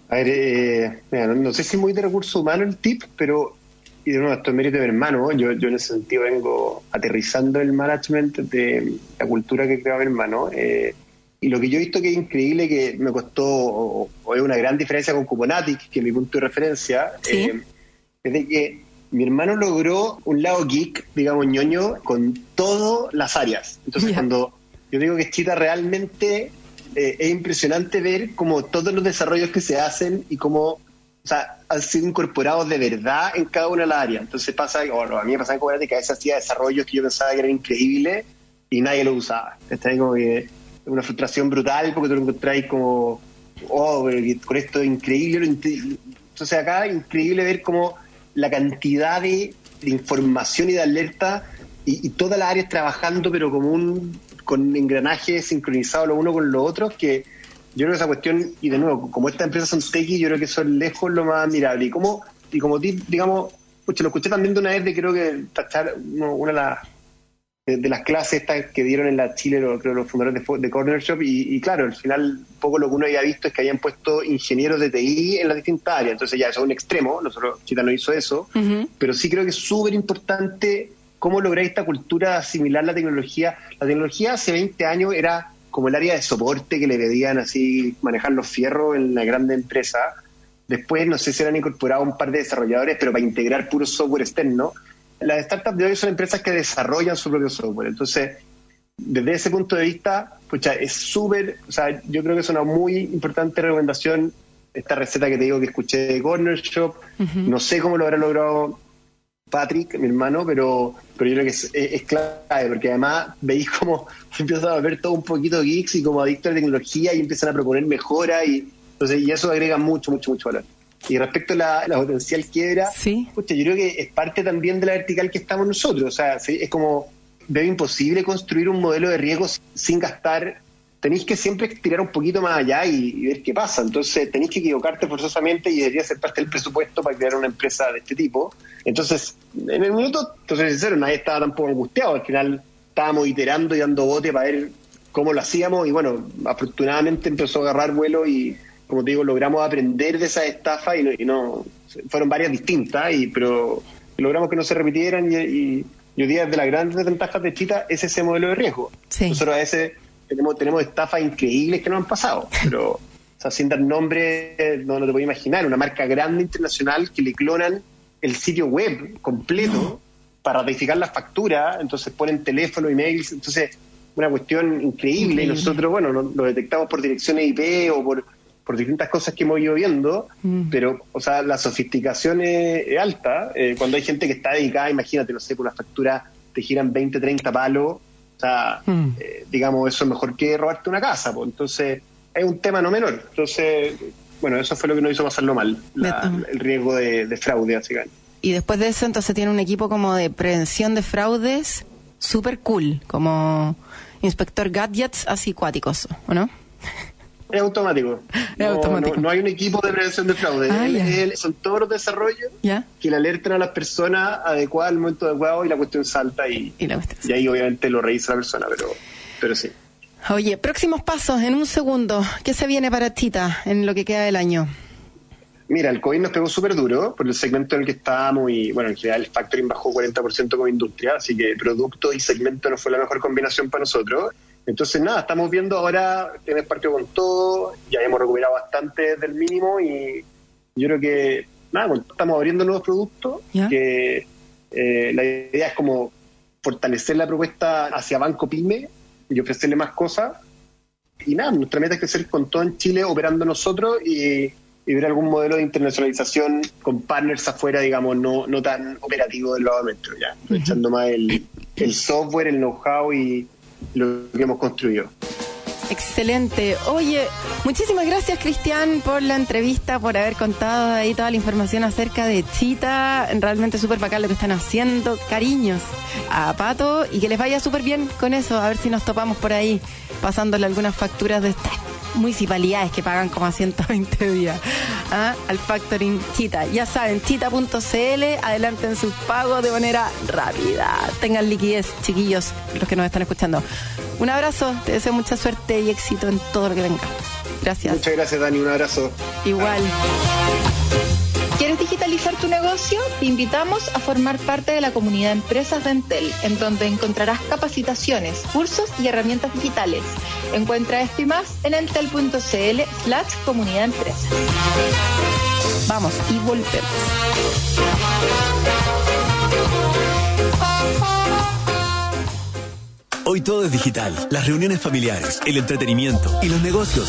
A ver, eh, no, sé si muy de recursos humanos el tip, pero y de nuevo, esto es mérito de mi hermano. Yo, yo en ese sentido vengo aterrizando el management de la cultura que creaba mi hermano. Eh, y lo que yo he visto que es increíble, que me costó, o, es una gran diferencia con Cuponatic, que es mi punto de referencia, eh, es de que mi hermano logró un lado geek, digamos, ñoño, con todas las áreas. Entonces, cuando yo digo que Chita realmente eh, es impresionante ver como todos los desarrollos que se hacen y cómo o sea, han sido incorporados de verdad en cada una de las áreas. Entonces pasa, o a mí me pasaba en que a veces hacía desarrollos que yo pensaba que eran increíbles y nadie lo usaba. Está como que una frustración brutal porque tú lo encontráis como, oh, con esto es increíble. Entonces acá es increíble ver como la cantidad de, información y de alerta y, y todas las áreas trabajando, pero como un con engranajes sincronizados lo uno con lo otro, que yo creo que esa cuestión, y de nuevo, como estas empresas son techy, yo creo que eso es lejos lo más admirable. Y como, y como digamos, pues lo escuché también de una vez de creo que tachar una de las de, las clases estas que dieron en la Chile creo los fundadores de, Corner Shop y, claro, al final un poco lo que uno había visto es que habían puesto ingenieros de TI en las distintas áreas, entonces ya eso es un extremo, nosotros Chita no hizo eso, pero sí creo que es súper importante cómo lograr esta cultura de asimilar la tecnología. La tecnología hace 20 años era como el área de soporte que le pedían así manejar los fierros en la grande empresa. Después, no sé si han incorporado un par de desarrolladores, pero para integrar puro software externo. Las startups de hoy son empresas que desarrollan su propio software. Entonces, desde ese punto de vista, pucha, es súper, o sea, yo creo que es una muy importante recomendación esta receta que te digo que escuché de Corner Shop. No sé cómo lo habrá logrado Patrick, mi hermano, pero, pero yo creo que es, clave, porque además veis como empiezan a ver todo un poquito geeks y como adictos a la tecnología y empiezan a proponer mejoras y, entonces, y eso agrega mucho, mucho, mucho valor. Y respecto a la, potencial quiebra, ¿Sí? yo creo que es parte también de la vertical que estamos nosotros. O sea, es como, veo imposible construir un modelo de riesgo sin gastar tenéis que siempre tirar un poquito más allá y, ver qué pasa. Entonces tenéis que equivocarte forzosamente y debería ser parte del presupuesto para crear una empresa de este tipo. Entonces, en el minuto, entonces sincero, nadie estaba tampoco angustiado. Al final estábamos iterando y dando bote para ver cómo lo hacíamos y bueno, afortunadamente empezó a agarrar vuelo y como te digo, logramos aprender de esa estafa y no, fueron varias distintas, y, pero logramos que no se repitieran y, y, hoy día de las grandes ventajas de Chita es ese modelo de riesgo. Nosotros a ese tenemos, tenemos estafas increíbles que nos han pasado, pero o sea, sin dar nombre, no, no te puedo imaginar, una marca grande internacional que le clonan el sitio web completo para ratificar la factura, entonces ponen teléfono, emails, entonces una cuestión increíble, y nosotros, bueno, lo, detectamos por direcciones IP o por, por distintas cosas que hemos ido viendo, mm. pero, o sea, la sofisticación es, alta. Eh, cuando hay gente que está dedicada, imagínate, no sé, por una factura te giran 20, 30 palos o sea, hmm. eh, digamos, eso es mejor que robarte una casa. Pues. Entonces, es un tema no menor. Entonces, bueno, eso fue lo que nos hizo pasarlo mal, el riesgo de, fraude, básicamente. Y después de eso, entonces tiene un equipo como de prevención de fraudes súper cool, como inspector gadgets así cuáticos, ¿o no? Es automático. no, hay un equipo de prevención de fraude. Ah, son todos los desarrollos que le alertan a las personas adecuadas al momento adecuado y la cuestión salta y, y, ahí obviamente lo revisa la persona, pero, pero sí. Oye, próximos pasos en un segundo. ¿Qué se viene para Tita en lo que queda del año? Mira, el COVID nos pegó súper duro por el segmento en el que estábamos y, bueno, en general el factoring bajó 40% como industria, así que producto y segmento no fue la mejor combinación para nosotros. Entonces, nada, estamos viendo ahora, tienes partido con todo, ya hemos recuperado bastante del mínimo y yo creo que, nada, estamos abriendo nuevos productos, que eh, la idea es como fortalecer la propuesta hacia Banco Pyme y ofrecerle más cosas. Y nada, nuestra meta es crecer con todo en Chile operando nosotros y, ver algún modelo de internacionalización con partners afuera, digamos, no, no tan operativo del lado nuestro, ya, echando más el, el software, el know-how y lo que hemos construido. Excelente. Oye, muchísimas gracias Cristian por la entrevista, por haber contado ahí toda la información acerca de Chita. Realmente súper bacán lo que están haciendo. Cariños a Pato y que les vaya súper bien con eso. A ver si nos topamos por ahí pasándole algunas facturas de estas municipalidades que pagan como a 120 días ¿ah? al factoring Chita. Ya saben, chita.cl, adelanten sus pagos de manera rápida. Tengan liquidez, chiquillos, los que nos están escuchando. Un abrazo, te deseo mucha suerte y éxito en todo lo que venga. Gracias. Muchas gracias, Dani. Un abrazo. Igual. ¿Quieres digitalizar tu negocio? Te invitamos a formar parte de la comunidad de empresas de Entel, en donde encontrarás capacitaciones, cursos y herramientas digitales. Encuentra esto y más en entel.cl slash comunidad empresas. Vamos y volvemos. Hoy todo es digital. Las reuniones familiares, el entretenimiento y los negocios.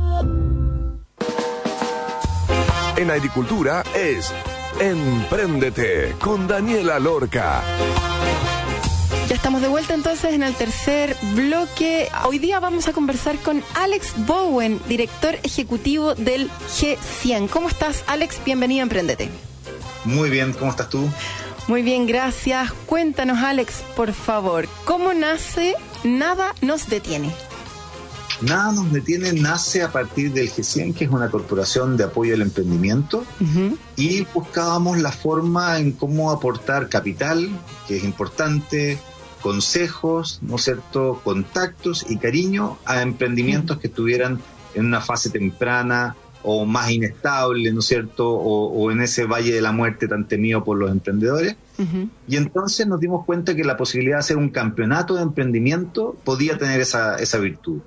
En agricultura es Empréndete con Daniela Lorca. Ya estamos de vuelta entonces en el tercer bloque. Hoy día vamos a conversar con Alex Bowen, director ejecutivo del G100. ¿Cómo estás, Alex? Bienvenido a Emprendete. Muy bien, ¿cómo estás tú? Muy bien, gracias. Cuéntanos, Alex, por favor, ¿cómo nace Nada nos detiene? Nada nos detiene nace a partir del G100, que es una corporación de apoyo al emprendimiento, y buscábamos la forma en cómo aportar capital, que es importante, consejos, ¿no es cierto?, contactos y cariño a emprendimientos que estuvieran en una fase temprana o más inestable, ¿no es cierto?, o, en ese valle de la muerte tan temido por los emprendedores. Y entonces nos dimos cuenta que la posibilidad de hacer un campeonato de emprendimiento podía tener esa, esa virtud.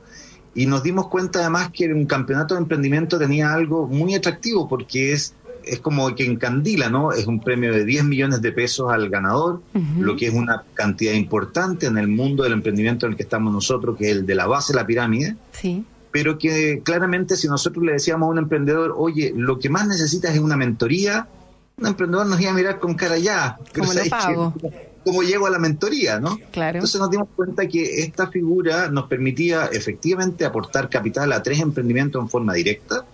Y nos dimos cuenta además que un campeonato de emprendimiento tenía algo muy atractivo porque es, es como que encandila, ¿no? Es un premio de 10 millones de pesos al ganador, lo que es una cantidad importante en el mundo del emprendimiento en el que estamos nosotros, que es el de la base de la pirámide. Sí. Pero que claramente si nosotros le decíamos a un emprendedor, oye, lo que más necesitas es una mentoría, un emprendedor nos iba a mirar con cara ya. ¿Cómo lo pago? Cómo llego a la mentoría, ¿no? Claro. Entonces nos dimos cuenta que esta figura nos permitía efectivamente aportar capital a tres emprendimientos en forma directa,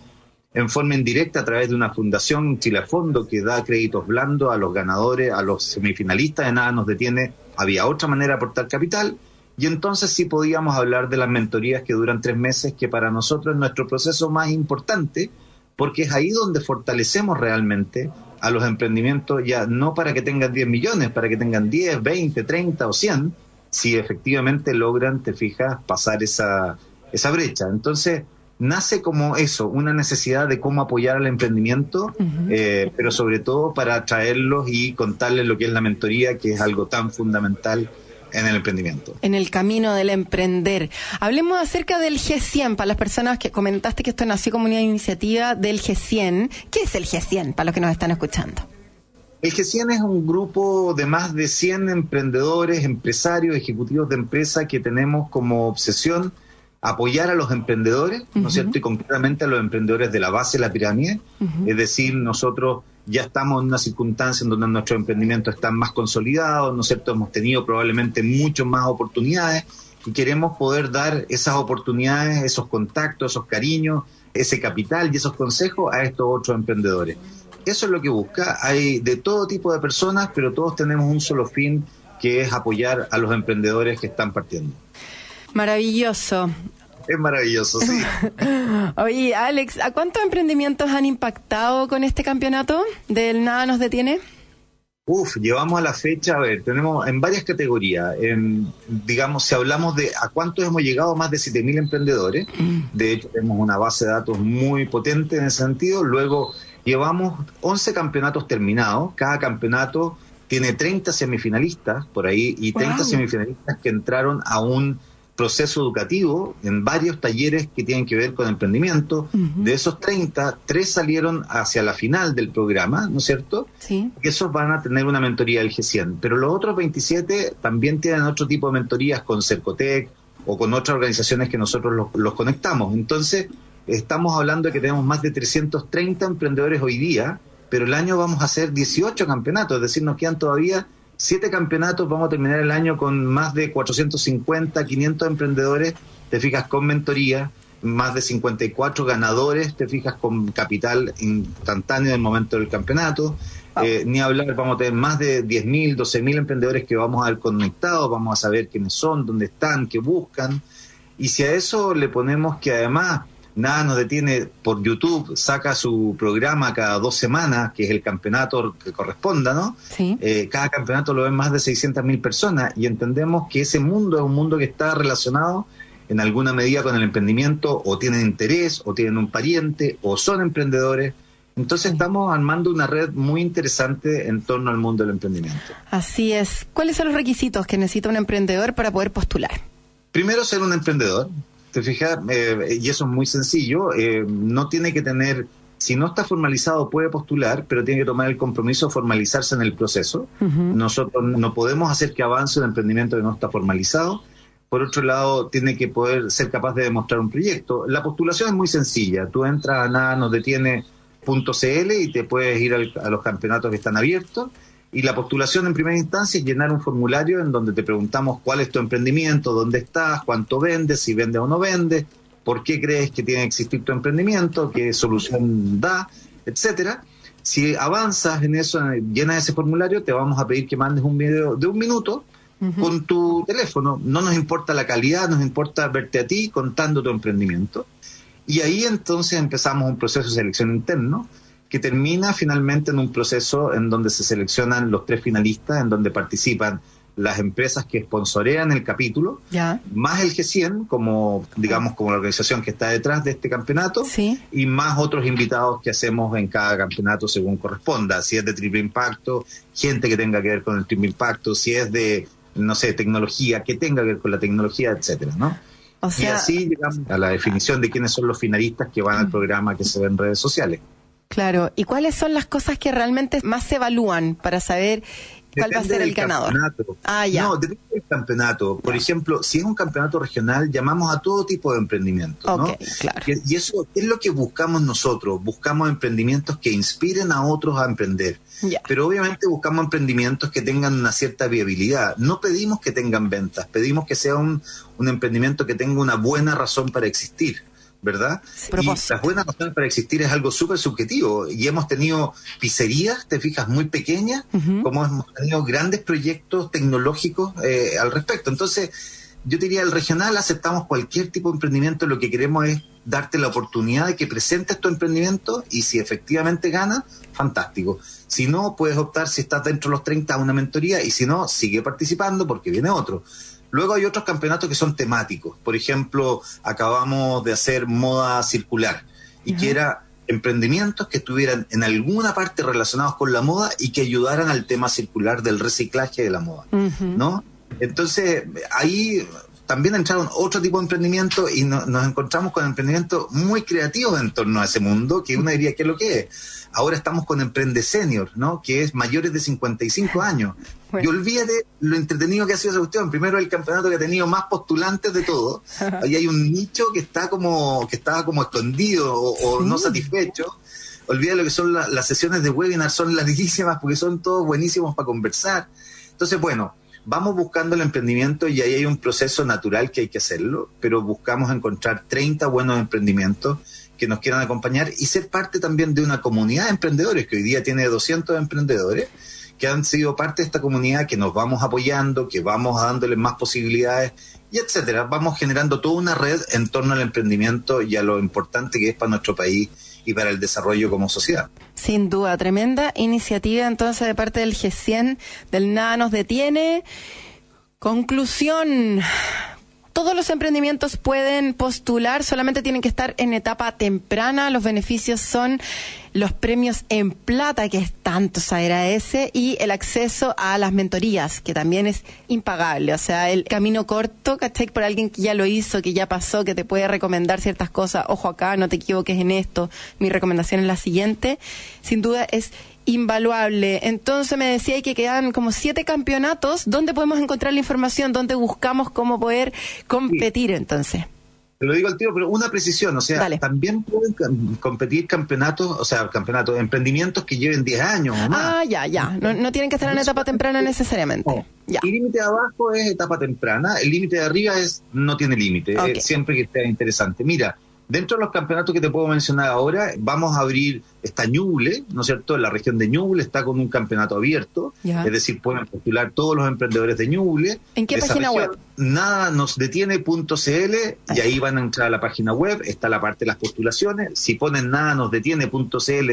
en forma indirecta a través de una fundación Chile Fondo que da créditos blandos a los ganadores, a los semifinalistas, de nada nos detiene, había otra manera de aportar capital, y entonces sí podíamos hablar de las mentorías que duran tres meses, que para nosotros es nuestro proceso más importante, porque es ahí donde fortalecemos realmente a los emprendimientos ya no para que tengan 10 millones, para que tengan 10, 20, 30 o 100, si efectivamente logran, te fijas, pasar esa, esa brecha. Entonces, nace como eso, una necesidad de cómo apoyar al emprendimiento, eh, pero sobre todo para atraerlos y contarles lo que es la mentoría, que es algo tan fundamental en el emprendimiento. En el camino del emprender. Hablemos acerca del G100, para las personas que comentaste que esto nació como una iniciativa del G100. ¿Qué es el G100, para los que nos están escuchando? El G100 es un grupo de más de 100 emprendedores, empresarios, ejecutivos de empresa que tenemos como obsesión apoyar a los emprendedores, ¿no es cierto? Y concretamente a los emprendedores de la base de la pirámide. Es decir, nosotros ya estamos en una circunstancia en donde nuestros emprendimientos están más consolidados, ¿no? Hemos tenido probablemente mucho más oportunidades y queremos poder dar esas oportunidades, esos contactos, esos cariños, ese capital y esos consejos a estos otros emprendedores. Eso es lo que busca. Hay de todo tipo de personas, pero todos tenemos un solo fin, que es apoyar a los emprendedores que están partiendo. Maravilloso. Es maravilloso, sí. Oye, Alex, ¿a cuántos emprendimientos han impactado con este campeonato del Nada nos detiene? Uf, llevamos a la fecha, a ver, tenemos en varias categorías. En, digamos, si hablamos de a cuántos hemos llegado, más de 7.000 emprendedores. Mm. De hecho, tenemos una base de datos muy potente en ese sentido. Luego, llevamos 11 campeonatos terminados. Cada campeonato tiene 30 semifinalistas por ahí y 30 semifinalistas que entraron a un proceso educativo en varios talleres que tienen que ver con emprendimiento. De esos 30, tres salieron hacia la final del programa, ¿no es cierto? Sí. Esos van a tener una mentoría del G100. Pero los otros 27 también tienen otro tipo de mentorías con Cercotec o con otras organizaciones que nosotros los, los conectamos. Entonces, estamos hablando de que tenemos más de 330 emprendedores hoy día, pero el año vamos a hacer 18 campeonatos, es decir, nos quedan todavía siete campeonatos, vamos a terminar el año con más de 450, 500 emprendedores, te fijas, con mentoría, más de 54 ganadores, te fijas, con capital instantáneo en el momento del campeonato. Eh, ni hablar, vamos a tener más de 10.000, 12.000 emprendedores que vamos a ver conectados, vamos a saber quiénes son, dónde están, qué buscan. Y si a eso le ponemos que además nada nos detiene por YouTube, saca su programa cada dos semanas, que es el campeonato que corresponda, ¿no? Sí. Eh, cada campeonato lo ven más de 600.000 personas y entendemos que ese mundo es un mundo que está relacionado en alguna medida con el emprendimiento, o tienen interés, o tienen un pariente, o son emprendedores. Entonces estamos armando una red muy interesante en torno al mundo del emprendimiento. Así es. ¿Cuáles son los requisitos que necesita un emprendedor para poder postular? Primero, ser un emprendedor. Te fijas, eh, y eso es muy sencillo. Eh, no tiene que tener, si no está formalizado, puede postular, pero tiene que tomar el compromiso de formalizarse en el proceso. Nosotros no podemos hacer que avance un emprendimiento que no está formalizado. Por otro lado, tiene que poder ser capaz de demostrar un proyecto. La postulación es muy sencilla. Tú entras a nada nos detiene .cl y te puedes ir al, a los campeonatos que están abiertos. Y la postulación en primera instancia es llenar un formulario en donde te preguntamos cuál es tu emprendimiento, dónde estás, cuánto vendes, si vende o no vende, por qué crees que tiene que existir tu emprendimiento, qué solución da, etcétera. Si avanzas en eso, llenas ese formulario, te vamos a pedir que mandes un video de un minuto con tu teléfono. No nos importa la calidad, nos importa verte a ti contando tu emprendimiento. Y ahí entonces empezamos un proceso de selección interno que termina finalmente en un proceso en donde se seleccionan los tres finalistas, en donde participan las empresas que sponsorean el capítulo, Ya. más el G100 como, digamos, como la organización que está detrás de este campeonato, Sí. y más otros invitados que hacemos en cada campeonato según corresponda. Si es de triple impacto, gente que tenga que ver con el triple impacto, si es de, no sé, tecnología, que tenga que ver con la tecnología, etcétera, ¿no? O y así llegamos a la definición de quiénes son los finalistas que van al programa que se ve en redes sociales. Claro. ¿Y cuáles son las cosas que realmente más se evalúan para saber cuál va a ser el ganador? campeonato. Ah, ya. No, depende del campeonato. Por ejemplo, si es un campeonato regional, llamamos a todo tipo de emprendimientos, ¿no? Ok, claro. Y eso es lo que buscamos nosotros. Buscamos emprendimientos que inspiren a otros a emprender. Ya. Pero obviamente buscamos emprendimientos que tengan una cierta viabilidad. No pedimos que tengan ventas, pedimos que sea un, un emprendimiento que tenga una buena razón para existir, ¿verdad? Y las buenas razones para existir es algo súper subjetivo. Y hemos tenido pizzerías, te fijas, muy pequeñas, como hemos tenido grandes proyectos tecnológicos eh, al respecto. Entonces, yo diría, el regional aceptamos cualquier tipo de emprendimiento, lo que queremos es darte la oportunidad de que presentes tu emprendimiento y si efectivamente gana, fantástico. Si no, puedes optar si estás dentro de los 30 a una mentoría y si no, sigue participando porque viene otro. Luego hay otros campeonatos que son temáticos. Por ejemplo, acabamos de hacer moda circular y que era emprendimientos que estuvieran en alguna parte relacionados con la moda y que ayudaran al tema circular del reciclaje de la moda. ¿no? Entonces, ahí también entraron otro tipo de emprendimiento y no- nos encontramos con emprendimientos muy creativos en torno a ese mundo, que uno diría, ¿qué es lo que es? Ahora estamos con Emprende Senior, ¿no? Que es mayores de 55 años. Bueno. Y olvídate lo entretenido que ha sido esa cuestión. Primero, el campeonato que ha tenido más postulantes de todo. Ahí hay un nicho que está como, que estaba como escondido o, o no satisfecho. Olvídate lo que son la- las sesiones de webinar, son larguísimas porque son todos buenísimos para conversar. Entonces, bueno, vamos buscando el emprendimiento y ahí hay un proceso natural que hay que hacerlo, pero buscamos encontrar 30 buenos emprendimientos que nos quieran acompañar y ser parte también de una comunidad de emprendedores que hoy día tiene 200 emprendedores que han sido parte de esta comunidad, que nos vamos apoyando, que vamos dándoles más posibilidades y etcétera. Vamos generando toda una red en torno al emprendimiento y a lo importante que es para nuestro país y para el desarrollo como sociedad. Sin duda, tremenda iniciativa entonces de parte del G100, del Nada nos detiene. Conclusión. Todos los emprendimientos pueden postular, solamente tienen que estar en etapa temprana. Los beneficios son los premios en plata, que es tanto se agradece, y el acceso a las mentorías, que también es impagable. O sea, el camino corto, ¿cachai? Por alguien que ya lo hizo, que ya pasó, que te puede recomendar ciertas cosas. Ojo acá, no te equivoques en esto. Mi recomendación es la siguiente. Sin duda es invaluable. Entonces me decía que quedan como siete campeonatos. ¿Dónde podemos encontrar la información? ¿Dónde buscamos cómo poder competir entonces? Te lo digo al tiro, pero una precisión, o sea, también pueden competir campeonatos, o sea, campeonatos, emprendimientos que lleven 10 años o más. Ah, ya, ya. No, tienen que estar en etapa temprana necesariamente. El límite de abajo es etapa temprana, el límite de arriba es no tiene límite, siempre que esté interesante. Mira, Dentro de los campeonatos que te puedo mencionar ahora, vamos a abrir esta Ñuble, ¿no es cierto? La región de Ñuble está con un campeonato abierto, es decir, pueden postular todos los emprendedores de Ñuble. ¿En qué página web? Nada nos detiene.cl y ahí van a entrar a la página web, está la parte de las postulaciones. Si ponen nada nos detiene.cl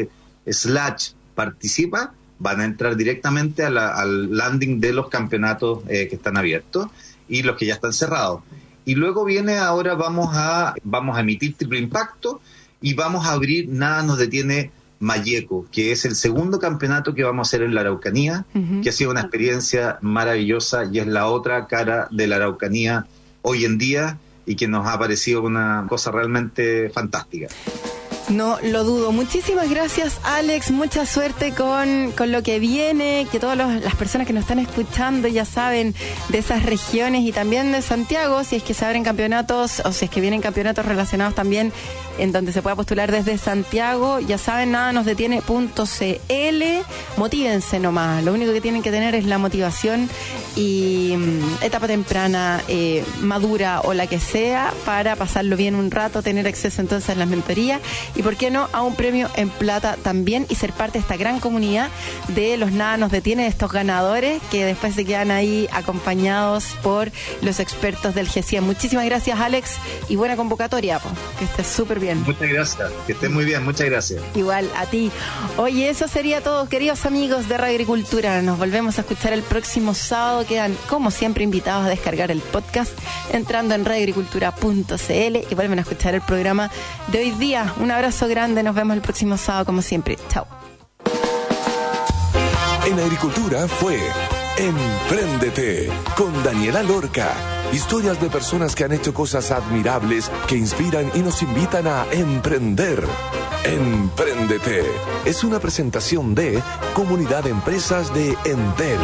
slash participa, van a entrar directamente al landing de los campeonatos eh, que están abiertos y los que ya están cerrados. Y luego viene ahora vamos a, vamos a emitir triple impacto y vamos a abrir Nada nos detiene Mayeco, que es el segundo campeonato que vamos a hacer en la Araucanía, que ha sido una experiencia maravillosa y es la otra cara de la Araucanía hoy en día y que nos ha parecido una cosa realmente fantástica. No lo dudo. Muchísimas gracias, Alex. Mucha suerte con, con lo que viene. Que todas las personas que nos están escuchando ya saben de esas regiones y también de Santiago, si es que se abren campeonatos o si es que vienen campeonatos relacionados también en donde se pueda postular desde Santiago. Ya saben, nada nos detiene .cl. Motívense nomás. Lo único que tienen que tener es la motivación y mm, etapa temprana, eh, madura o la que sea, para pasarlo bien un rato, tener acceso entonces a las mentorías y, ¿por qué no?, a un premio en plata también y ser parte de esta gran comunidad de los Nada nos detiene, de estos ganadores que después se quedan ahí acompañados por los expertos del GCIA. Muchísimas gracias, Alex, y buena convocatoria, que estés súper bien. Muchas gracias, que estés muy bien, muchas gracias. Igual a ti. Oye, eso sería todo, queridos amigos de Radio Agricultura. Nos volvemos a escuchar el próximo sábado. Quedan, como siempre, invitados a descargar el podcast entrando en radioagricultura.cl y vuelven a escuchar el programa de hoy día. Un abrazo grande, nos vemos el próximo sábado, como siempre. Chao. En Agricultura fue Empréndete con Daniela Lorca Historias de personas que han hecho cosas admirables que inspiran y nos invitan a emprender. Empréndete es una presentación de Comunidad de Empresas de Entel.